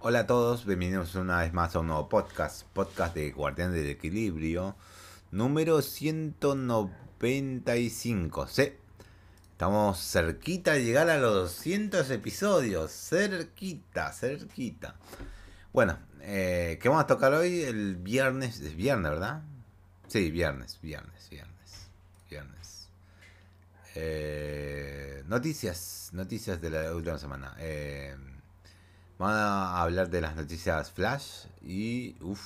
Hola a todos, bienvenidos una vez más a un nuevo podcast, podcast de Guardián del Equilibrio, número 195. Sí, estamos cerquita de llegar a los 200 episodios, cerquita, cerquita. Bueno, eh, ¿qué vamos a tocar hoy? El viernes, es viernes, ¿verdad? Sí, viernes, viernes, viernes, viernes. Eh, noticias, noticias de la última semana. Eh, Van a hablar de las noticias Flash y. Uff.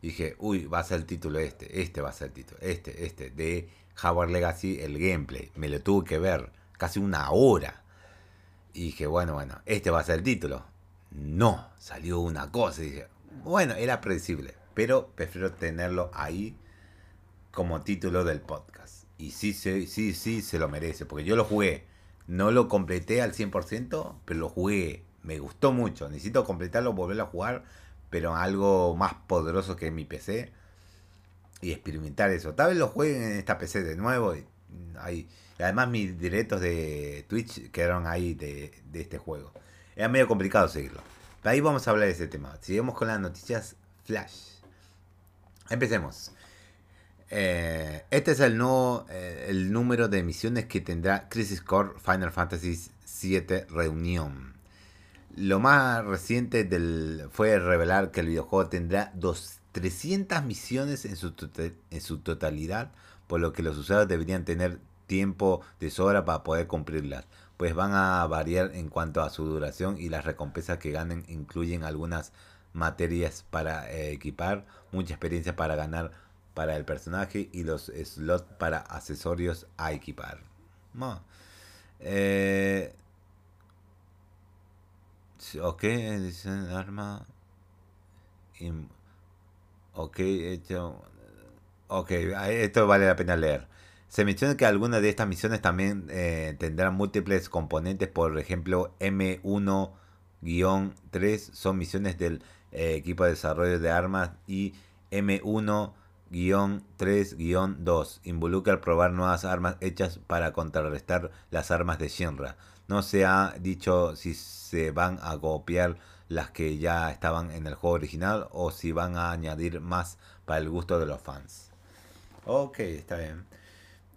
Dije, uy, va a ser el título este. Este va a ser el título. Este, este. De Howard Legacy, el gameplay. Me lo tuve que ver casi una hora. Y dije, bueno, bueno, este va a ser el título. No, salió una cosa. Y dije, bueno, era predecible. Pero prefiero tenerlo ahí como título del podcast. Y sí, sí, sí, sí se lo merece. Porque yo lo jugué. No lo completé al 100%, pero lo jugué me gustó mucho. Necesito completarlo, volverlo a jugar, pero algo más poderoso que mi PC. Y experimentar eso. Tal vez lo jueguen en esta PC de nuevo. Y, además mis directos de Twitch quedaron ahí de, este juego. Era medio complicado seguirlo. Pero ahí vamos a hablar de ese tema. Seguimos con las noticias Flash. Empecemos. Eh, este es el nuevo eh, el número de misiones que tendrá Crisis Core Final Fantasy VII Reunión. Lo más reciente del, fue revelar que el videojuego tendrá dos, 300 misiones en su, tota-, totalidad, por lo que los usuarios deberían tener tiempo de sobra para poder cumplirlas, pues van a variar en cuanto a su duración y las recompensas que ganen incluyen algunas materias para eh, equipar, mucha experiencia para ganar para el personaje y los slots para accesorios a equipar. Eh, Ok, dice arma. Ok, esto. Ok, esto vale la pena leer. Se menciona que algunas de estas misiones también eh, tendrán múltiples componentes, por ejemplo, M1-3 son misiones del eh, equipo de desarrollo de armas y M1-3-2 involucra probar nuevas armas hechas para contrarrestar las armas de Shinra. No se ha dicho si se van a copiar las que ya estaban en el juego original o si van a añadir más para el gusto de los fans. Ok, está bien.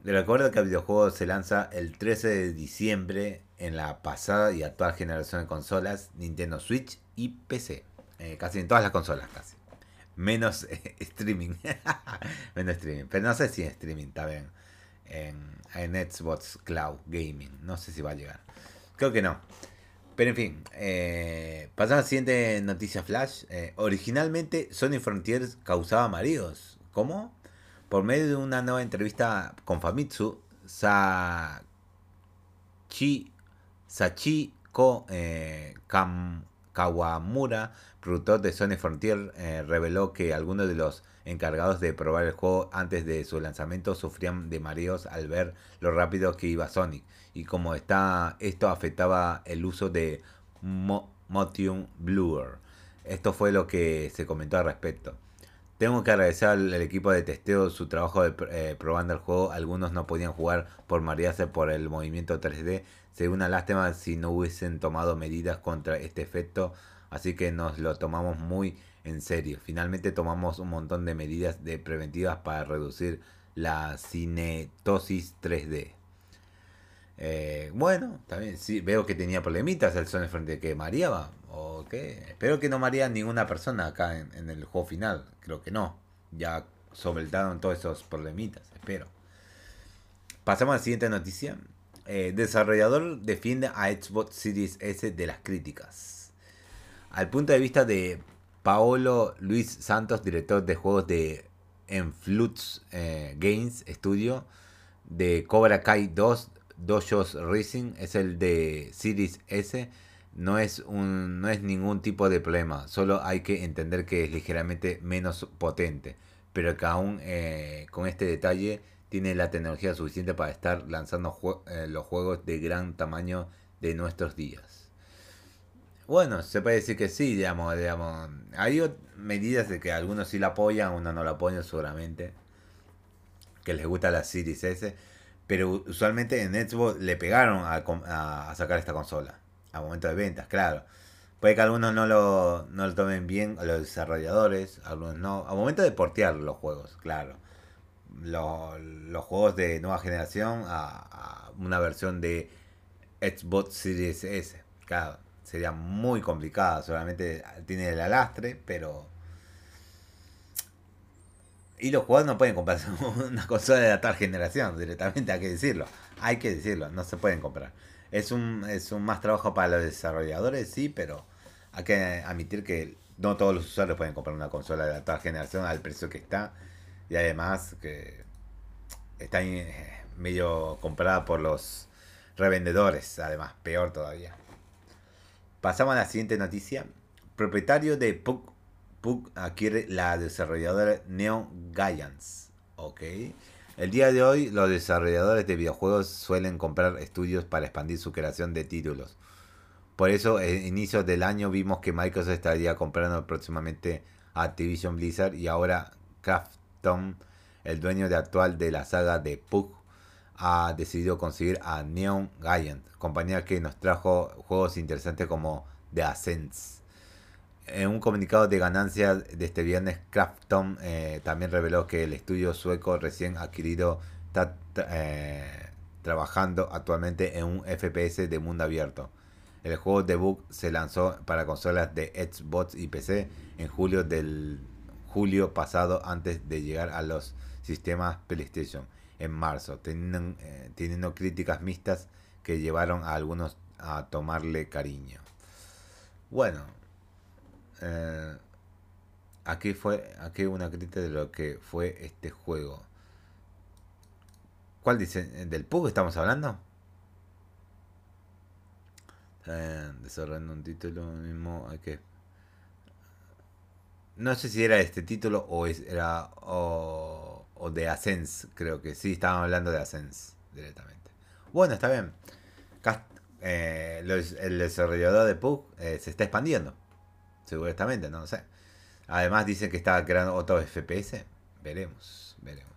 Recuerdo que el videojuego se lanza el 13 de diciembre en la pasada y actual generación de consolas Nintendo Switch y PC. Eh, casi en todas las consolas, casi. Menos eh, streaming. Menos streaming. Pero no sé si en streaming, está bien. En, en Xbox Cloud Gaming. No sé si va a llegar. Creo que no. Pero en fin, eh, pasamos a la siguiente noticia flash. Eh, originalmente Sony Frontiers causaba mareos. ¿Cómo? Por medio de una nueva entrevista con Famitsu, Sachi, Sachiko eh, Kawamura, productor de Sony Frontier, eh, reveló que algunos de los encargados de probar el juego antes de su lanzamiento sufrían de mareos al ver lo rápido que iba Sonic y como está, esto afectaba el uso de Motion Blur. Esto fue lo que se comentó al respecto. Tengo que agradecer al, equipo de testeo su trabajo de eh, probando el juego. Algunos no podían jugar por marearse por el movimiento 3D. Sería una lástima si no hubiesen tomado medidas contra este efecto. Así que nos lo tomamos muy en serio. Finalmente tomamos un montón de medidas de preventivas para reducir la cinetosis 3D. Eh, bueno, también sí, veo que tenía problemitas el Sony frente que mareaba. Ok, espero que no maría ninguna persona acá en, el juego final. Creo que no. Ya soltaron todos esos problemitas, espero. Pasamos a la siguiente noticia. Eh, desarrollador defiende a Xbox Series S de las críticas. Al punto de vista de Paolo Luis Santos, director de juegos de Enflux eh, Games Studio, de Cobra Kai 2, Dojos Racing es el de Series S. No es, un, no es ningún tipo de problema, solo hay que entender que es ligeramente menos potente, pero que aún eh, con este detalle tiene la tecnología suficiente para estar lanzando eh, los juegos de gran tamaño de nuestros días. Bueno, se puede decir que sí, digamos, digamos. Hay medidas de que algunos sí la apoyan, unos no la apoyan seguramente. Que les gusta la Series S. Pero usualmente en Xbox le pegaron a, sacar esta consola. A momento de ventas, claro. Puede que algunos no lo, no lo tomen bien, los desarrolladores, algunos no. Al momento de portear los juegos, claro. Los, juegos de nueva generación a, una versión de Xbox Series S. Claro, sería muy complicada, solamente tiene el alastre, pero... Y los jugadores no pueden comprarse una consola de la tal generación, directamente hay que decirlo. Hay que decirlo, no se pueden comprar. Es un, es un más trabajo para los desarrolladores, sí, pero hay que admitir que no todos los usuarios pueden comprar una consola de la actual generación al precio que está. Y además que está medio comprada por los revendedores, además, peor todavía. Pasamos a la siguiente noticia. Propietario de Pug, Pug adquiere la desarrolladora Neon Giants. Ok. El día de hoy, los desarrolladores de videojuegos suelen comprar estudios para expandir su creación de títulos. Por eso, a inicios del año vimos que Microsoft estaría comprando próximamente Activision Blizzard y ahora El dueño de actual de la saga de Pug, ha decidido conseguir a Neon Giant, compañía que nos trajo juegos interesantes como The Ascents. En un comunicado de ganancias de este viernes, Krafton eh, también reveló que el estudio sueco recién adquirido está eh, trabajando actualmente en un FPS de mundo abierto. El juego debut se lanzó para consolas de Xbox y PC en julio del julio pasado antes de llegar a los sistemas PlayStation en marzo, teniendo, eh, críticas mixtas que llevaron a algunos a tomarle cariño. Bueno, eh, aquí fue aquí una crítica de lo que fue este juego. ¿Cuál dice? ¿Del PUG estamos hablando? Eh, desarrollando un título mismo hay que no sé si era este título o era o, de Ascens creo que sí estaban hablando de Ascens directamente bueno está bien eh, el desarrollador de PUG eh, se está expandiendo Seguramente, no lo sé. Además dicen que está creando otro FPS. Veremos, veremos.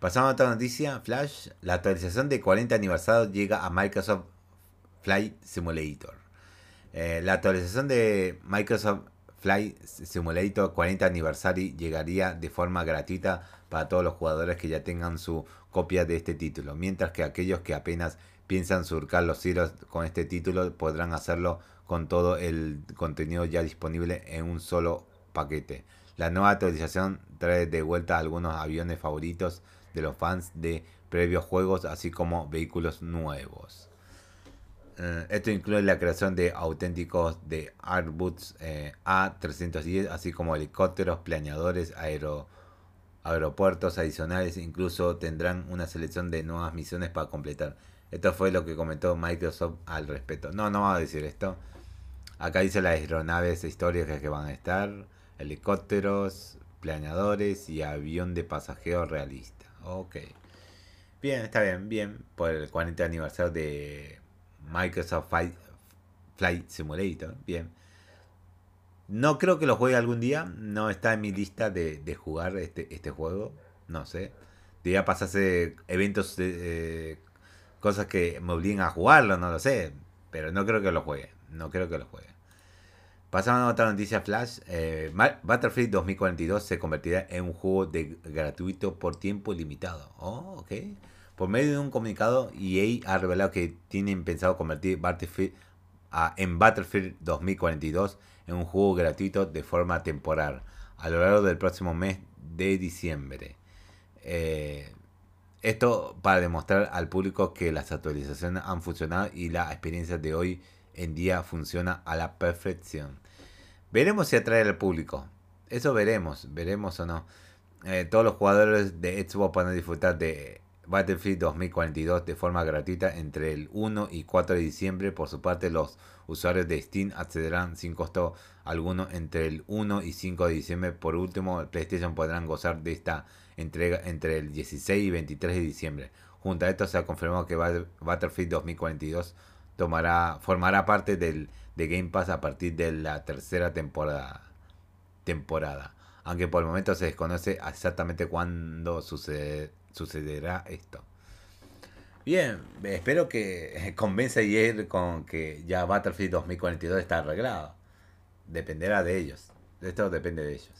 Pasamos a otra noticia, Flash. La actualización de 40 aniversario llega a Microsoft Flight Simulator. Eh, la actualización de Microsoft Flight Simulator 40 aniversario llegaría de forma gratuita para todos los jugadores que ya tengan su copia de este título, mientras que aquellos que apenas piensan surcar los cielos con este título podrán hacerlo con todo el contenido ya disponible en un solo paquete. La nueva actualización trae de vuelta algunos aviones favoritos de los fans de previos juegos, así como vehículos nuevos. Eh, esto incluye la creación de auténticos de Airbus eh, A310, así como helicópteros, planeadores, aeropuertos adicionales. Incluso tendrán una selección de nuevas misiones para completar. Esto fue lo que comentó Microsoft al respecto. No, no va a decir esto. Acá dice las aeronaves históricas que van a estar, helicópteros, planeadores y avión de pasajeros realista. Ok. Bien, está bien, bien. Por el 40 aniversario de Microsoft Flight, Simulator. Bien. No creo que lo juegue algún día. No está en mi lista de, jugar este, este juego. No sé. Debería pasarse eventos, eh, cosas que me obliguen a jugarlo, no lo sé. Pero no creo que lo juegue. No creo que lo juegue. Pasando a otra noticia flash. Eh, Battlefield 2042 se convertirá en un juego de gratuito por tiempo limitado. Oh, ok. Por medio de un comunicado, EA ha revelado que tienen pensado convertir Battlefield en Battlefield 2042 en un juego gratuito de forma temporal a lo largo del próximo mes de diciembre. Eh, esto para demostrar al público que las actualizaciones han funcionado y la experiencia de hoy en día funciona a la perfección. Veremos si atrae al público. Eso veremos, veremos o no. Eh, todos los jugadores de Xbox pueden disfrutar de Battlefield 2042 de forma gratuita entre el 1 y 4 de diciembre. Por su parte, los usuarios de Steam accederán sin costo alguno entre el 1 y 5 de diciembre. Por último, PlayStation podrán gozar de esta entrega entre el 16 y 23 de diciembre. Junto a esto se ha confirmado que Battlefield 2042 tomará, formará parte del, de Game Pass a partir de la tercera temporada. temporada. Aunque por el momento se desconoce exactamente cuándo sucederá esto. Bien, espero que convenza a con que ya Battlefield 2042 está arreglado. Dependerá de ellos. Esto depende de ellos.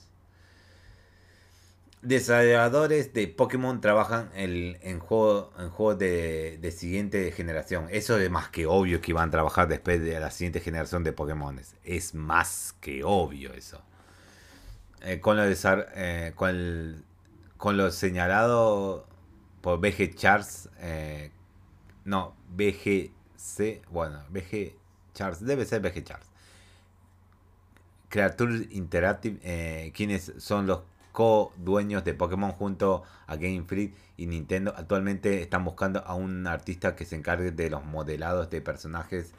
Desarrolladores de Pokémon trabajan en, juegos en juego de, de, siguiente generación. Eso es más que obvio que van a trabajar después de la siguiente generación de Pokémon. Es más que obvio eso. Eh, con, lo eh, con, con, lo señalado por BG Charts. Eh, no, BGC. Bueno, BG Charts. Debe ser BG Charts. Creature Interactive. quienes son los co-dueños de Pokémon junto a Game Freak y Nintendo. Actualmente están buscando a un artista que se encargue de los modelados de personajes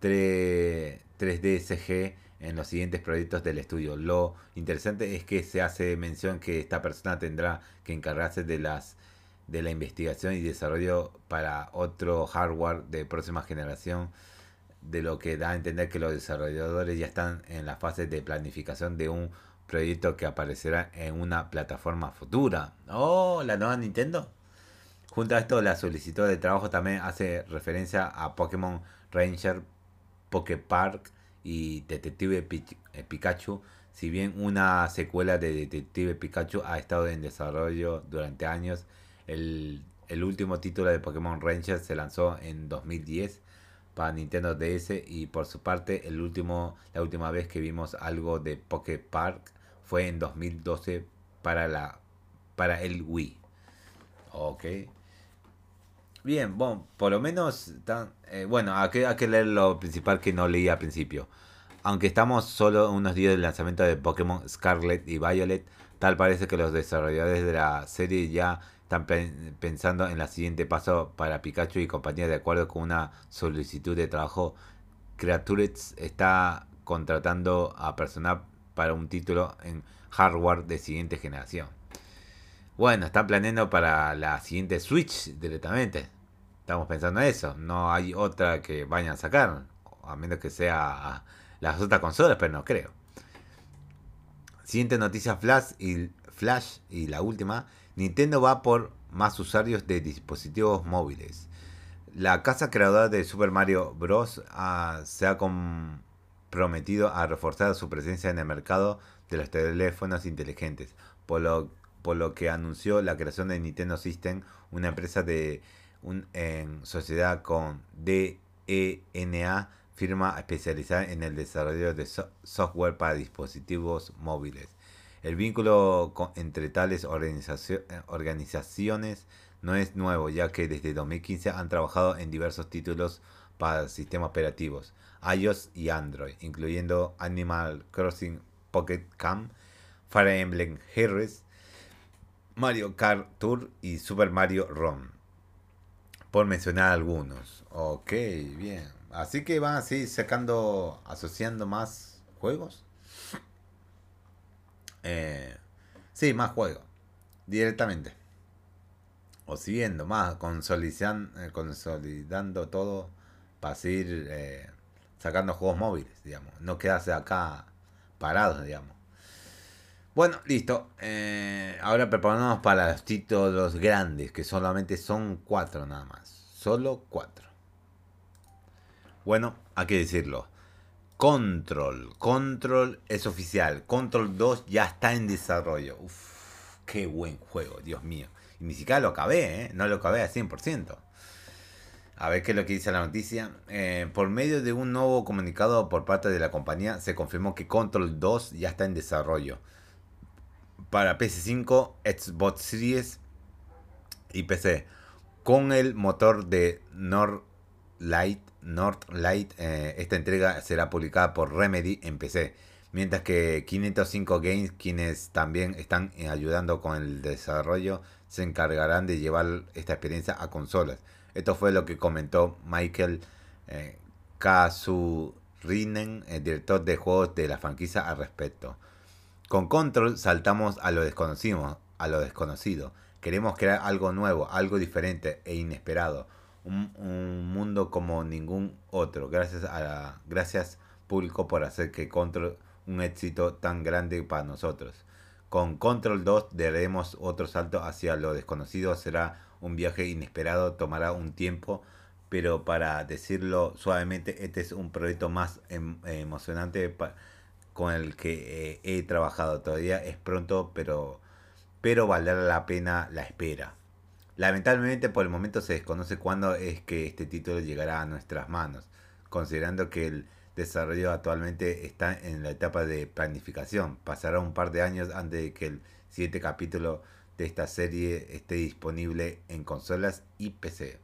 3, 3D CG en los siguientes proyectos del estudio. Lo interesante es que se hace mención que esta persona tendrá que encargarse de las de la investigación y desarrollo para otro hardware de próxima generación, de lo que da a entender que los desarrolladores ya están en la fase de planificación de un proyecto que aparecerá en una plataforma futura. Oh, la nueva Nintendo. Junto a esto, la solicitud de trabajo también hace referencia a Pokémon Ranger, Park y Detective eh, Pikachu. Si bien una secuela de Detective Pikachu ha estado en desarrollo durante años, el, el último título de Pokémon Ranger se lanzó en 2010 para Nintendo DS y por su parte el último la última vez que vimos algo de Poké Park fue en 2012 para, la, para el Wii. Ok. Bien, bueno, por lo menos, eh, bueno, hay que, hay que leer lo principal que no leí al principio. Aunque estamos solo unos días del lanzamiento de Pokémon Scarlet y Violet, tal parece que los desarrolladores de la serie ya están pensando en la siguiente paso para Pikachu y compañía de acuerdo con una solicitud de trabajo. Creatures está contratando a personal para un título en hardware de siguiente generación. Bueno, están planeando para la siguiente Switch directamente. Estamos pensando en eso. No hay otra que vayan a sacar. A menos que sea las otras consolas, pero no creo. Siguiente noticia Flash y, Flash y la última. Nintendo va por más usuarios de dispositivos móviles. La casa creadora de Super Mario Bros. Ah, se ha con, prometido a reforzar su presencia en el mercado de los teléfonos inteligentes, por lo, que anunció la creación de Nintendo System, una empresa de en sociedad con DENA, firma especializada en el desarrollo de software para dispositivos móviles. El vínculo entre tales organizaciones no es nuevo, ya que desde 2015 han trabajado en diversos títulos para sistemas operativos iOS y Android, incluyendo Animal Crossing Pocket Camp, Fire Emblem Heroes, Mario Kart Tour y Super Mario Run. Por mencionar algunos. Ok, bien. Así que van así sacando, asociando más juegos. Eh, sí, más juegos. Directamente. O siguiendo más, consolidando, eh, consolidando todo para seguir eh, sacando juegos móviles, digamos. No quedarse acá parados, digamos. Bueno, listo. Eh, ahora preparamos para los títulos grandes, que solamente son cuatro nada más. Solo cuatro. Bueno, hay que decirlo. Control. Control es oficial. Control 2 ya está en desarrollo. Uf, qué buen juego, Dios mío. Y ni siquiera lo acabé, ¿eh? No lo acabé al 100%. A ver qué es lo que dice la noticia. Eh, por medio de un nuevo comunicado por parte de la compañía, se confirmó que Control 2 ya está en desarrollo. Para PS5, Xbox Series y PC. Con el motor de Northlight, Northlight eh, esta entrega será publicada por Remedy en PC. Mientras que 505 Games, quienes también están ayudando con el desarrollo, se encargarán de llevar esta experiencia a consolas. Esto fue lo que comentó Michael eh, Kasurinen, el director de juegos de la franquicia al respecto. Con Control saltamos a lo desconocido, a lo desconocido. Queremos crear algo nuevo, algo diferente e inesperado. Un, mundo como ningún otro. Gracias a la, gracias público por hacer que Control un éxito tan grande para nosotros. Con Control 2 daremos otro salto hacia lo desconocido. Será un viaje inesperado, tomará un tiempo, pero para decirlo suavemente, este es un proyecto más em, emocionante con el que eh, he trabajado. Todavía es pronto, pero, pero valdrá la pena la espera. Lamentablemente por el momento se desconoce cuándo es que este título llegará a nuestras manos, considerando que el desarrollo actualmente está en la etapa de planificación. Pasará un par de años antes de que el siguiente capítulo de esta serie esté disponible en consolas y PC.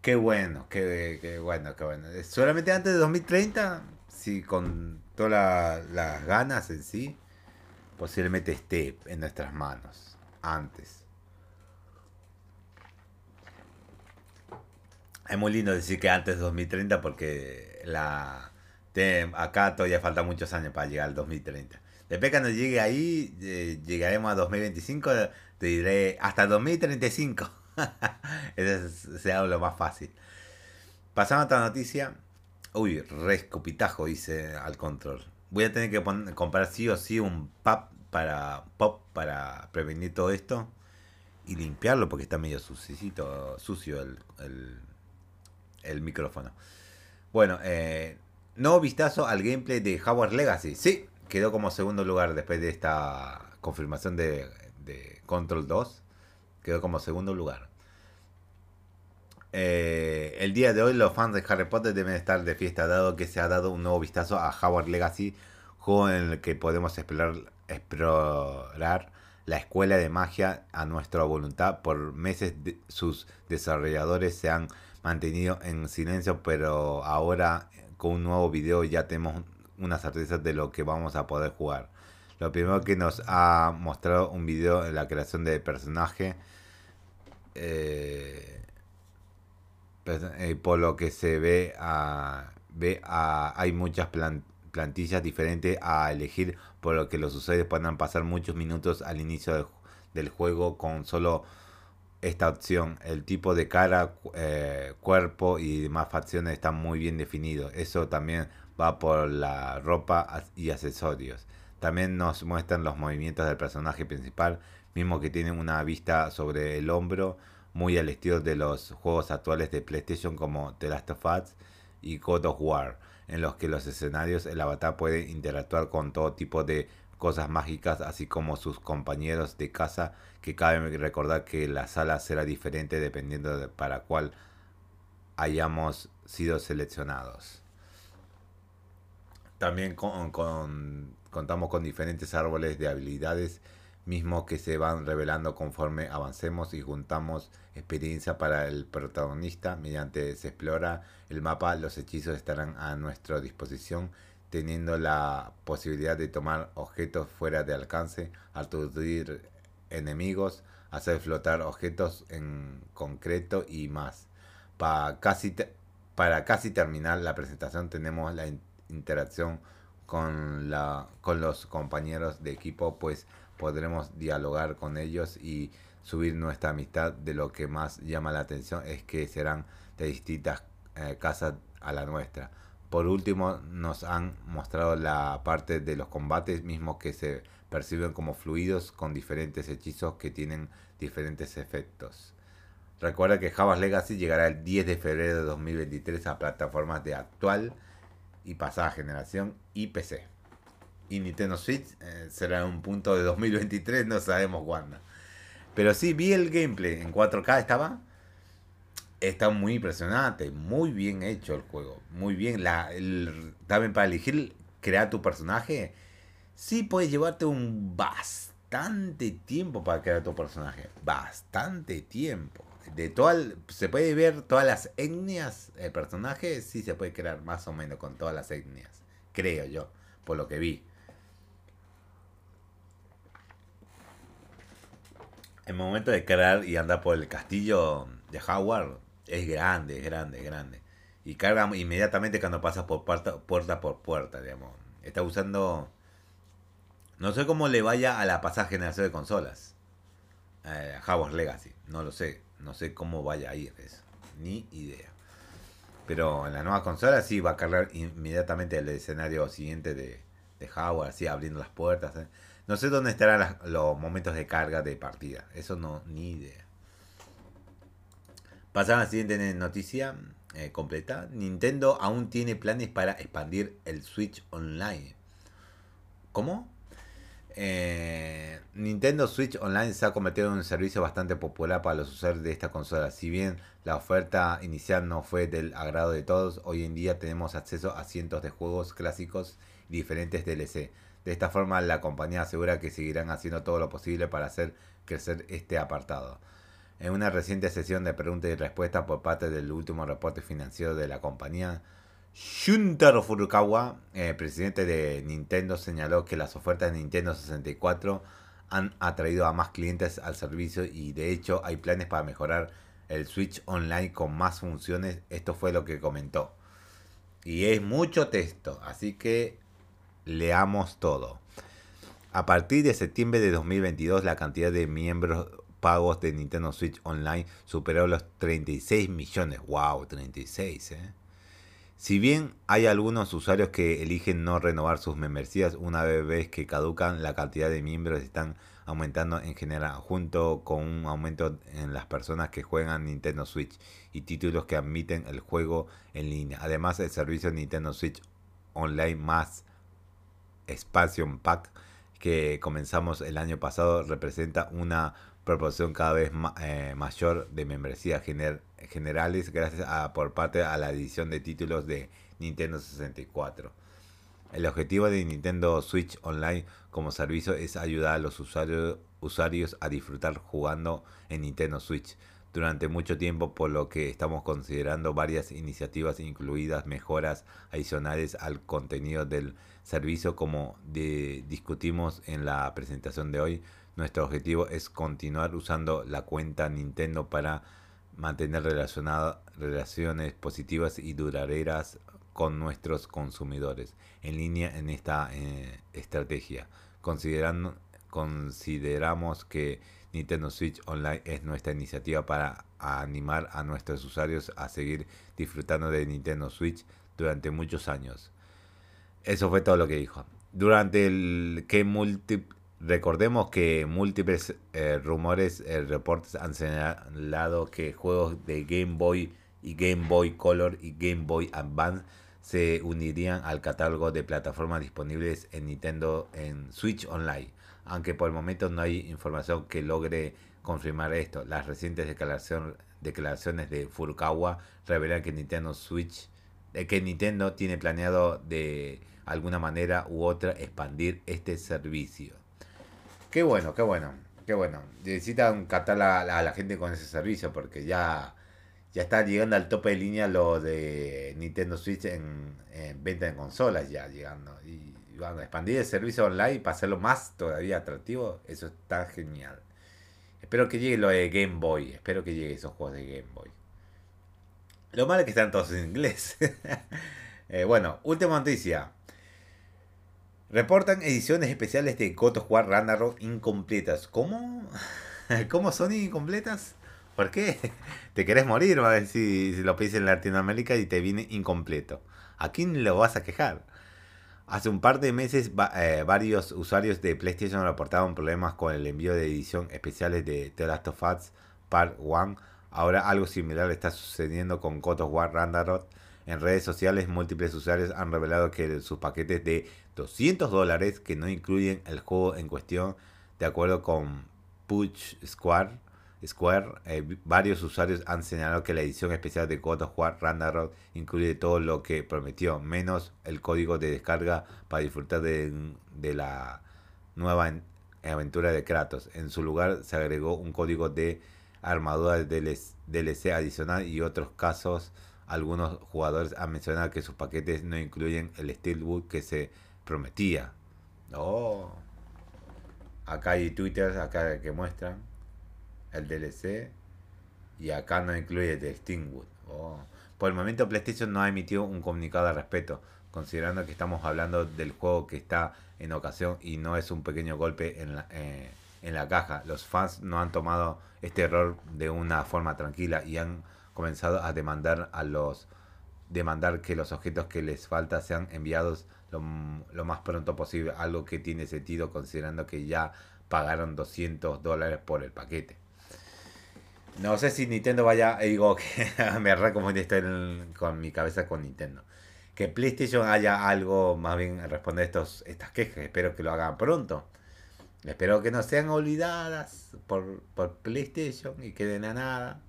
Qué bueno, qué, bueno, qué bueno. Solamente antes de 2030, sí, con todas las ganas en sí, posiblemente esté en nuestras manos. Antes. Es muy lindo decir que antes de 2030 porque la acá todavía falta muchos años para llegar al 2030. Después cuando llegue ahí, eh, llegaremos a 2025, te diré hasta 2035. Ese sea lo más fácil. Pasando a otra noticia. Uy, rescopitajo dice al control. Voy a tener que comprar sí o sí un pop para, pop para prevenir todo esto. Y limpiarlo porque está medio sucio, sucio el, micrófono. Bueno, eh, nuevo vistazo al gameplay de Howard Legacy. Sí, quedó como segundo lugar después de esta confirmación de, de Control 2. Quedó como segundo lugar. Eh, el día de hoy los fans de Harry Potter deben estar de fiesta dado que se ha dado un nuevo vistazo a Howard Legacy, juego en el que podemos explorar, explorar la escuela de magia a nuestra voluntad. Por meses sus desarrolladores se han mantenido en silencio, pero ahora con un nuevo video ya tenemos una certeza de lo que vamos a poder jugar. Lo primero que nos ha mostrado un video de la creación de personaje. Eh, eh, por lo que se ve, a, ve a, hay muchas plantillas diferentes a elegir, por lo que los usuarios puedan pasar muchos minutos al inicio del juego con solo esta opción. El tipo de cara, eh, cuerpo y demás facciones están muy bien definidos. Eso también va por la ropa y accesorios. También nos muestran los movimientos del personaje principal, mismo que tienen una vista sobre el hombro, muy al estilo de los juegos actuales de PlayStation como The Last of Us y God of War, en los que los escenarios el avatar puede interactuar con todo tipo de cosas mágicas, así como sus compañeros de casa, que cabe recordar que la sala será diferente dependiendo de para cuál hayamos sido seleccionados. También contamos con diferentes árboles de habilidades mismos que se van revelando conforme avancemos y juntamos experiencia para el protagonista. Mediante se explora el mapa, los hechizos estarán a nuestra disposición, teniendo la posibilidad de tomar objetos fuera de alcance, aturdir enemigos, hacer flotar objetos en concreto y más. Para casi, para casi terminar la presentación tenemos la interacción con, la, con los compañeros de equipo, pues podremos dialogar con ellos y subir nuestra amistad. De lo que más llama la atención es que serán de distintas eh, casas a la nuestra. Por último, nos han mostrado la parte de los combates mismos que se perciben como fluidos con diferentes hechizos que tienen diferentes efectos. Recuerda que Java Legacy llegará el 10 de febrero de 2023 a plataformas de actual y pasada generación y PC. Y Nintendo Switch eh, será un punto de 2023, no sabemos cuándo. Pero sí, vi el gameplay en 4K, estaba. Está muy impresionante, muy bien hecho el juego. Muy bien. La, el, también para elegir, crear tu personaje. Sí puedes llevarte un bastante tiempo para crear tu personaje. Bastante tiempo de toda se puede ver todas las etnias del personaje, sí se puede crear más o menos con todas las etnias, creo yo, por lo que vi. El momento de crear y andar por el castillo de Howard es grande, es grande, es grande. Y carga inmediatamente cuando pasas por puerta, puerta por puerta, digamos. Está usando... No sé cómo le vaya a la pasada generación de consolas. Eh, Legacy, no lo sé. No sé cómo vaya a ir eso. Ni idea. Pero en la nueva consola sí va a cargar inmediatamente el escenario siguiente de, de Howard, así abriendo las puertas. ¿eh? No sé dónde estarán los momentos de carga de partida. Eso no, ni idea. Pasamos a la siguiente noticia eh, completa. Nintendo aún tiene planes para expandir el Switch Online. ¿Cómo? Eh, Nintendo Switch Online se ha convertido en un servicio bastante popular para los usuarios de esta consola. Si bien la oferta inicial no fue del agrado de todos, hoy en día tenemos acceso a cientos de juegos clásicos y diferentes DLC. De esta forma, la compañía asegura que seguirán haciendo todo lo posible para hacer crecer este apartado. En una reciente sesión de preguntas y respuestas por parte del último reporte financiero de la compañía, Shuntaro Furukawa, eh, presidente de Nintendo, señaló que las ofertas de Nintendo 64 han atraído a más clientes al servicio y de hecho hay planes para mejorar el Switch Online con más funciones. Esto fue lo que comentó. Y es mucho texto, así que leamos todo. A partir de septiembre de 2022 la cantidad de miembros pagos de Nintendo Switch Online superó los 36 millones. ¡Wow! 36, ¿eh? Si bien hay algunos usuarios que eligen no renovar sus membresías una vez que caducan, la cantidad de miembros están aumentando en general, junto con un aumento en las personas que juegan Nintendo Switch y títulos que admiten el juego en línea. Además, el servicio Nintendo Switch Online más Expansion Pack que comenzamos el año pasado representa una proporción cada vez eh, mayor de membresías generales gracias a, por parte a la edición de títulos de Nintendo 64. El objetivo de Nintendo Switch Online como servicio es ayudar a los usuarios, usuarios a disfrutar jugando en Nintendo Switch durante mucho tiempo, por lo que estamos considerando varias iniciativas incluidas mejoras adicionales al contenido del servicio como discutimos en la presentación de hoy. Nuestro objetivo es continuar usando la cuenta Nintendo para mantener relaciones positivas y duraderas con nuestros consumidores en línea en esta eh, estrategia. Considerando, consideramos que Nintendo Switch Online es nuestra iniciativa para animar a nuestros usuarios a seguir disfrutando de Nintendo Switch durante muchos años. Eso fue todo lo que dijo. Durante el que recordemos que múltiples eh, rumores, eh, reportes han señalado que juegos de Game Boy y Game Boy Color y Game Boy Advance se unirían al catálogo de plataformas disponibles en Nintendo en Switch Online aunque por el momento no hay información que logre confirmar esto. Las recientes declaraciones de Furukawa revelan que Nintendo Switch, eh, que Nintendo tiene planeado de alguna manera u otra expandir este servicio. Qué bueno, qué bueno, qué bueno. Necesitan captar a, la gente con ese servicio porque ya, ya está llegando al tope de línea lo de Nintendo Switch en, en venta de consolas ya llegando. Y expandir el servicio online para hacerlo más todavía atractivo, eso está genial. Espero que llegue lo de Game Boy. Espero que llegue esos juegos de Game Boy. Lo malo es que están todos en inglés. Eh, bueno, última noticia. Reportan ediciones especiales de God of War Ragnarok incompletas. ¿Cómo? ¿Cómo son incompletas? ¿Por qué? Te querés morir, a ver si, lo pides en Latinoamérica y te viene incompleto. ¿A quién lo vas a quejar? Hace un par de meses eh, varios usuarios de PlayStation reportaron problemas con el envío de edición especiales de The Last of Us Part 1. Ahora algo similar está sucediendo con God War Ragnarok. En redes sociales múltiples usuarios han revelado que sus paquetes de 200 dólares que no incluyen el juego en cuestión, de acuerdo con Push Square, Square, eh, varios usuarios han señalado que la edición especial de God of War Ragnarok incluye todo lo que prometió, menos el código de descarga para disfrutar de, la nueva aventura de Kratos. En su lugar se agregó un código de armadura de DLC adicional y otros casos. Algunos jugadores han mencionado que sus paquetes no incluyen el Steelbook que se prometía. Oh. Acá hay Twitter acá que muestran el DLC y acá no incluye el de Stingwood. Oh. Por el momento PlayStation no ha emitido un comunicado al respecto, considerando que estamos hablando del juego que está en ocasión y no es un pequeño golpe en la, eh, en la caja. Los fans no han tomado este error de una forma tranquila y han comenzado a demandar a los demandar que los objetos que les falta sean enviados lo, lo más pronto posible, algo que tiene sentido considerando que ya pagaron 200 dólares por el paquete. No sé si Nintendo vaya, digo que me re como estoy con mi cabeza con Nintendo. Que PlayStation haya algo, más bien responder estos, estas quejas. Espero que lo hagan pronto. Espero que no sean olvidadas por, por PlayStation y queden a nada.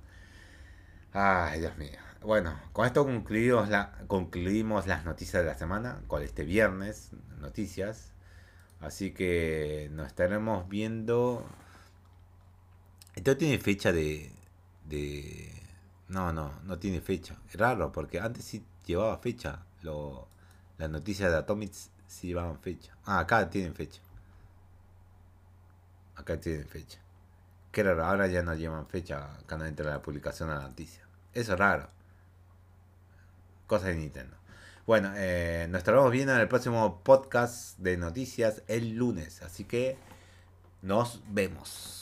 Ay, Dios mío. Bueno, con esto concluimos, la, concluimos las noticias de la semana, con este viernes, noticias. Así que nos estaremos viendo. Esto tiene fecha de, de... No, no, no tiene fecha. Es raro, porque antes sí llevaba fecha. Lo, las noticias de Atomics sí llevaban fecha. Ah, acá tienen fecha. Acá tienen fecha. Qué raro, ahora ya no llevan fecha cuando entra la publicación de la noticia. Eso es raro. Cosa de Nintendo. Bueno, eh, nos estaremos viendo en el próximo podcast de noticias el lunes. Así que nos vemos.